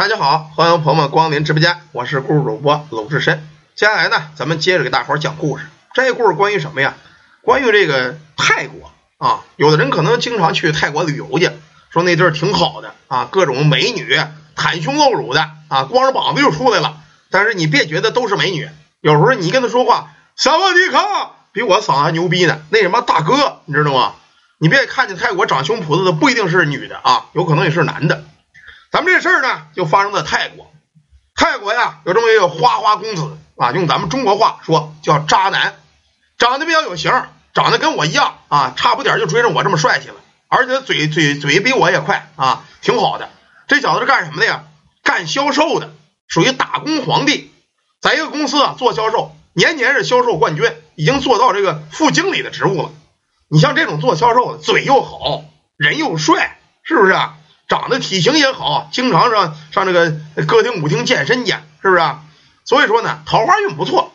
大家好，欢迎朋友们光临直播间，我是故事主播鲁智深。接下来呢，咱们接着给大伙儿讲故事。这故事关于什么呀？关于这个泰国啊，有的人可能经常去泰国旅游去，说那地儿挺好的啊，各种美女，袒胸露乳的啊，光着膀子就出来了。但是你别觉得都是美女，有时候你跟他说话，萨瓦迪卡，比我嗓子还牛逼呢。那什么大哥，你知道吗？你别看见泰国长胸脯子的不一定是女的啊，有可能也是男的。咱们这事儿呢，就发生在泰国。泰国呀，有这么一个花花公子啊，用咱们中国话说叫渣男，长得比较有型，长得跟我一样啊，差不点就追上我这么帅气了，而且嘴嘴嘴比我也快啊，挺好的。这小子是干什么的呀？干销售的，属于打工皇帝，在一个公司啊做销售，年年是销售冠军，已经做到这个副经理的职务了。你像这种做销售的，嘴又好，人又帅，是不是啊？长得体型也好，经常上上这个歌厅舞厅健身去，是不是？所以说呢，桃花运不错。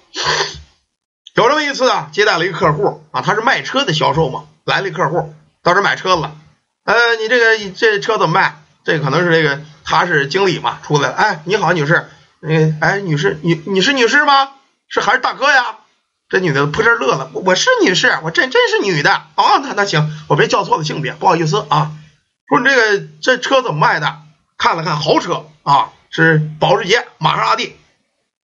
有这么一次啊，接待了一个客户啊，他是卖车的销售嘛，来了一客户到这买车了。呃，你这个这车怎么卖？这可能是这个他是经理嘛，出来了。哎，你好，女士。那哎，女士，你你是女士吗？是还是大哥呀？这女的扑哧乐了，我是女士，我真真是女的。哦，那那行，我别叫错了性别，不好意思啊。说你这个这车怎么卖的？看了看豪车啊，是保时捷、玛莎拉蒂。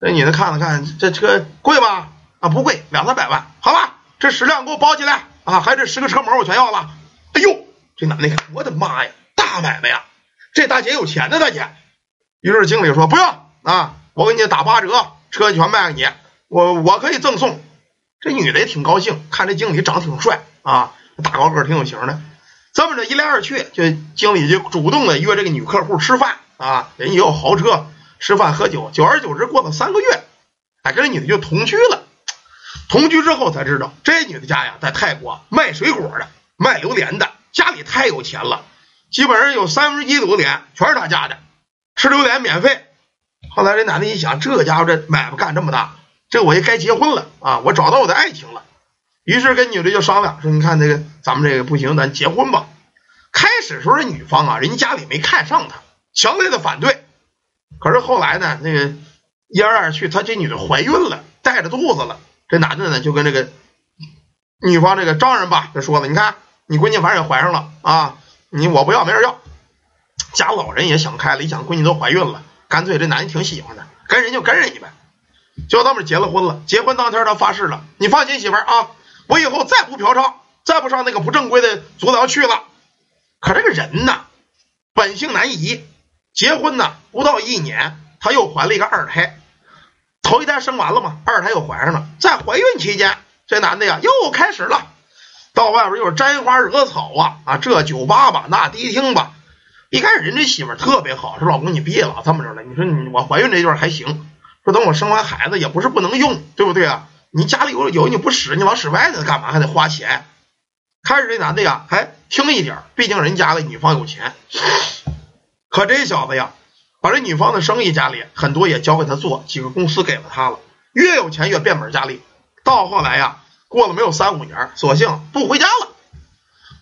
这女的看了看，这车贵吗？啊，不贵，两三百万。好吧，这十辆给我包起来啊，还有这十个车模我全要了。哎呦，这男的看，我的妈呀，大买卖呀！这大姐有钱呢，大姐。于是经理说不用啊，我给你打八折，车全卖给你，我我可以赠送。这女的也挺高兴，看这经理长得挺帅啊，大高个挺有型的。这么着一来二去，就经理就主动的约这个女客户吃饭啊，人家有豪车，吃饭喝酒，久而久之过了三个月，哎，跟这女的就同居了。同居之后才知道，这女的家呀在泰国卖水果的，卖榴莲的，家里太有钱了，基本上有三分之一榴莲全是她家的，吃榴莲免费。后来这男的一想，这家伙这买卖干这么大，这我也该结婚了啊，我找到我的爱情了。于是跟女的就商量说：“你看这个，咱们这个不行，咱结婚吧。”开始时候这女方啊，人家家里没看上他，强烈的反对。可是后来呢，那个一来二去，他这女的怀孕了，带着肚子了。这男的呢，就跟这个女方这个丈人吧，就说了：“你看，你闺女反正也怀上了啊，你我不要，没人要。”家老人也想开了，一想闺女都怀孕了，干脆这男的挺喜欢的，跟人就跟人家呗。就这么结了婚了。结婚当天他发誓了：“你放心，媳妇儿啊。”我以后再不嫖娼，再不上那个不正规的足疗去了。可这个人呢，本性难移。结婚呢不到一年，他又怀了一个二胎。头一胎生完了嘛，二胎又怀上了。在怀孕期间，这男的呀又开始了，到外边又是沾花惹草啊啊，这酒吧吧，那迪厅吧。一开始人家媳妇特别好，说老公你别老这么着了。你说你我怀孕这段还行，说等我生完孩子也不是不能用，对不对啊？你家里有有你不使，你老使外头干嘛？还得花钱。开始这男的呀，还听一点，毕竟人家的女方有钱。可这小子呀，把这女方的生意家里很多也交给他做，几个公司给了他了。越有钱越变本加厉。到后来呀，过了没有三五年，索性不回家了，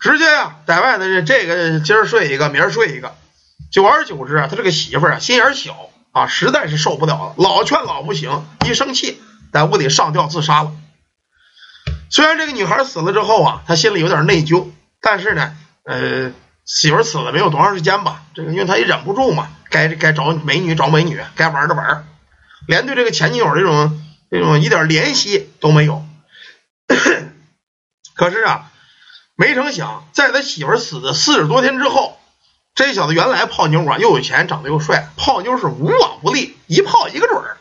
直接呀在外头这这个今儿睡一个，明儿睡一个。久而久之啊，他这个媳妇儿啊心眼小啊，实在是受不了了，老劝老不行，一生气。在屋里上吊自杀了。虽然这个女孩死了之后啊，他心里有点内疚，但是呢，呃，媳妇死了没有多长时间吧，这个因为他也忍不住嘛，该该找美女找美女，该玩的玩，连对这个前女友这种这种一点怜惜都没有。可是啊，没成想，在他媳妇死的四十多天之后，这小子原来泡妞啊，又有钱，长得又帅，泡妞是无往不利，一泡一个准儿。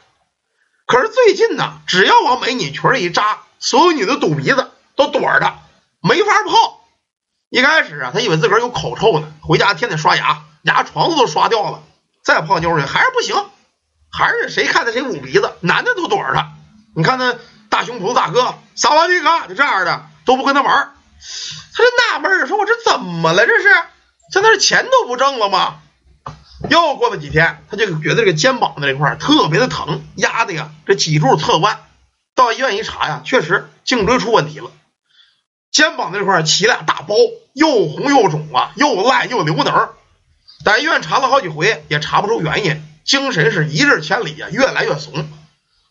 可是最近呢，只要往美女群里一扎，所有女的堵鼻子，都躲着他，没法泡。一开始啊，他以为自个儿有口臭呢，回家天天刷牙，牙床子都刷掉了。再泡妞去还是不行，还是谁看他谁捂鼻子，男的都躲着他。你看那大胸脯大哥，萨瓦迪卡，就这样的都不跟他玩。他就纳闷儿，说我这怎么了？这是现在是钱都不挣了吗？又过了几天，他就觉得这个肩膀的这块特别的疼，压的呀，这脊柱侧弯。到医院一查呀，确实颈椎出问题了，肩膀这块起俩大包，又红又肿啊，又烂又流脓。在医院查了好几回，也查不出原因，精神是一日千里啊，越来越怂。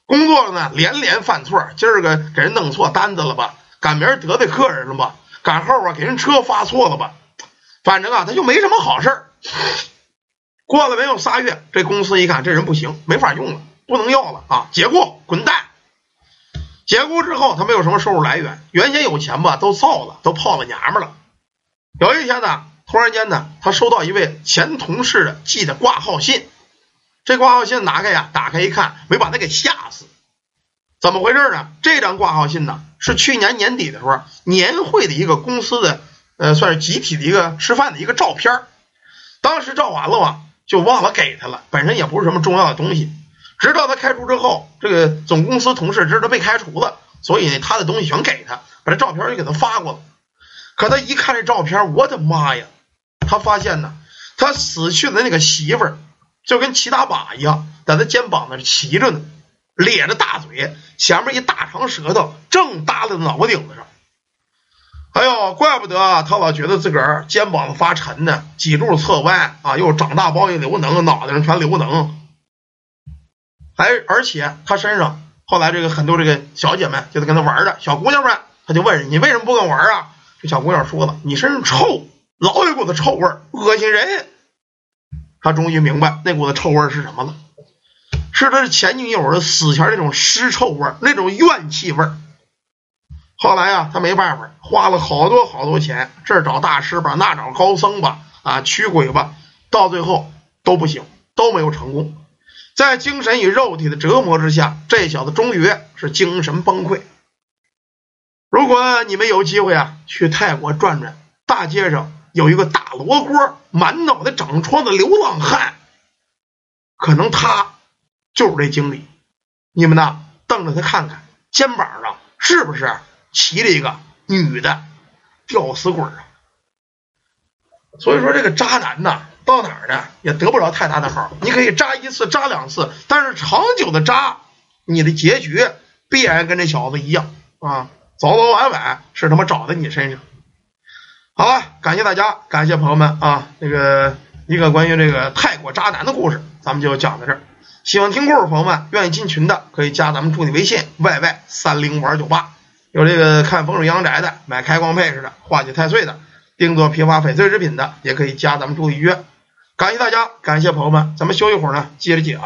工作了呢，连连犯错，今儿个给人弄错单子了吧？赶明儿得罪客人了吧？赶后啊，给人车发错了吧？反正啊，他就没什么好事儿。过了没有仨月，这公司一看这人不行，没法用了，不能要了啊！解雇，滚蛋！解雇之后，他没有什么收入来源，原先有钱吧，都造了，都泡了娘们了。有一天呢，突然间呢，他收到一位前同事的寄的挂号信。这挂号信拿开呀，打开一看，没把他给吓死。怎么回事呢？这张挂号信呢，是去年年底的时候年会的一个公司的，呃，算是集体的一个吃饭的一个照片。当时照完了吧。就忘了给他了，本身也不是什么重要的东西。直到他开除之后，这个总公司同事知道被开除了，所以他的东西全给他，把这照片就给他发过了。可他一看这照片，我的妈呀！他发现呢，他死去的那个媳妇儿就跟骑大马一样，在他肩膀上骑着呢，咧着大嘴，前面一大长舌头正搭在脑袋顶子上。哎呦，怪不得他老觉得自个儿肩膀子发沉呢，脊柱侧弯啊，又长大包又流脓，脑袋上全流脓。还而且他身上后来这个很多这个小姐们就在跟他玩的小姑娘们，他就问你为什么不跟玩啊？这小姑娘说了，你身上臭，老有股子臭味恶心人。他终于明白那股子臭味是什么了，是他前女友的死前那种尸臭味，那种怨气味儿。后来呀，他没办法，花了好多好多钱，这儿找大师吧，那找高僧吧，啊，驱鬼吧，到最后都不行，都没有成功。在精神与肉体的折磨之下，这小子终于是精神崩溃。如果你们有机会啊，去泰国转转，大街上有一个大罗锅，满脑袋长疮的流浪汉，可能他就是这经理。你们呢，瞪着他看看，肩膀上是不是？骑着一个女的吊死鬼啊！所以说这个渣男呐，到哪儿呢也得不着太大的好。你可以渣一次、渣两次，但是长久的渣，你的结局必然跟这小子一样啊，早早晚晚是他妈找在你身上。好了，感谢大家，感谢朋友们啊，这个一个关于这个泰国渣男的故事，咱们就讲到这儿。喜欢听故事朋友们，愿意进群的可以加咱们助理微信 yy 三零五二九八。有这个看风水阳宅的，买开光配饰的，化解太岁的，定做批发翡翠制品的，也可以加咱们助理约。感谢大家，感谢朋友们，咱们休一会儿呢，接着讲。